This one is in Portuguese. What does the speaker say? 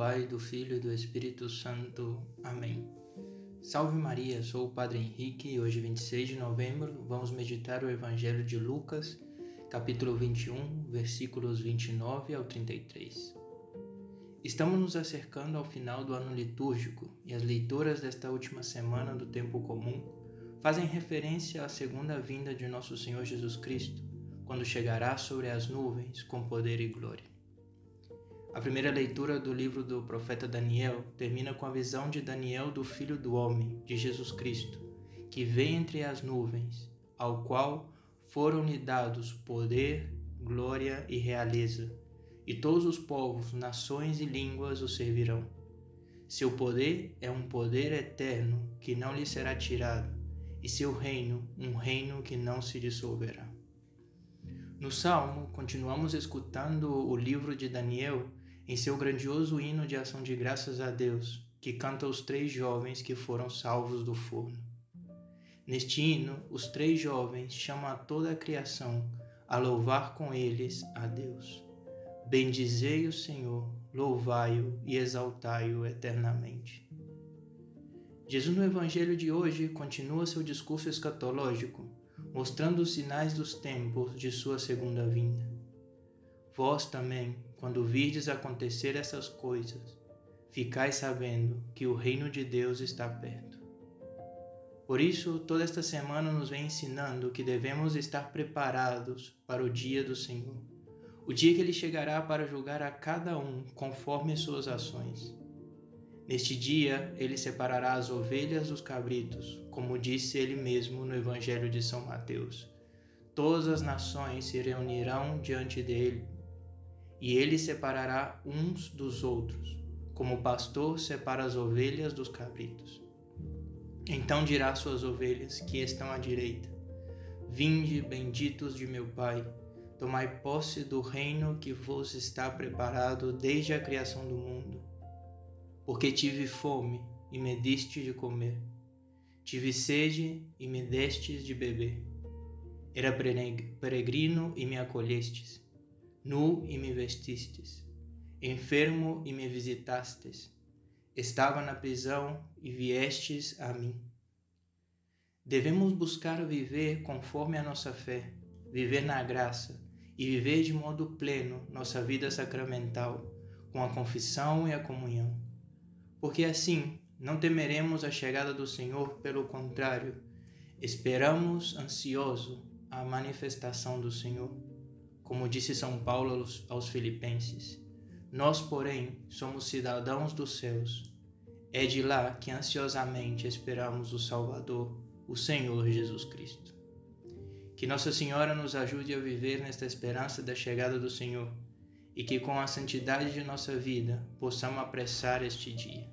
Pai, do Filho e do Espírito Santo. Amém. Salve Maria, sou o Padre Henrique e hoje, 26 de novembro, vamos meditar o Evangelho de Lucas, capítulo 21, versículos 29 ao 33. Estamos nos acercando ao final do ano litúrgico e as leituras desta última semana do tempo comum fazem referência à segunda vinda de nosso Senhor Jesus Cristo, quando chegará sobre as nuvens com poder e glória. A primeira leitura do livro do profeta Daniel termina com a visão de Daniel do Filho do Homem, de Jesus Cristo, que vem entre as nuvens, ao qual foram-lhe dados poder, glória e realeza, e todos os povos, nações e línguas o servirão. Seu poder é um poder eterno que não lhe será tirado, e seu reino um reino que não se dissolverá. No Salmo, continuamos escutando o livro de Daniel em seu grandioso hino de ação de graças a Deus, que canta os três jovens que foram salvos do forno. Neste hino, os três jovens chamam a toda a criação a louvar com eles a Deus. Bendizei o Senhor, louvai-o e exaltai-o eternamente. Jesus no Evangelho de hoje continua seu discurso escatológico, mostrando os sinais dos tempos de sua segunda vinda. Vós também, quando virdes acontecer essas coisas, ficai sabendo que o reino de Deus está perto. Por isso, toda esta semana nos vem ensinando que devemos estar preparados para o dia do Senhor, o dia que ele chegará para julgar a cada um conforme as suas ações. Neste dia, ele separará as ovelhas dos cabritos, como disse ele mesmo no Evangelho de São Mateus. Todas as nações se reunirão diante dele, e ele separará uns dos outros, como o pastor separa as ovelhas dos cabritos. Então dirá suas ovelhas que estão à direita: Vinde, benditos de meu Pai, tomai posse do reino que vos está preparado desde a criação do mundo porque tive fome e me diste de comer, tive sede e me destes de beber. Era peregrino e me acolhestes, nu e me vestistes, enfermo e me visitastes, estava na prisão e viestes a mim. Devemos buscar viver conforme a nossa fé, viver na graça e viver de modo pleno nossa vida sacramental, com a confissão e a comunhão porque assim não temeremos a chegada do Senhor, pelo contrário, esperamos ansioso a manifestação do Senhor. Como disse São Paulo aos, aos Filipenses, nós, porém, somos cidadãos dos céus. É de lá que ansiosamente esperamos o Salvador, o Senhor Jesus Cristo. Que Nossa Senhora nos ajude a viver nesta esperança da chegada do Senhor e que com a santidade de nossa vida possamos apressar este dia.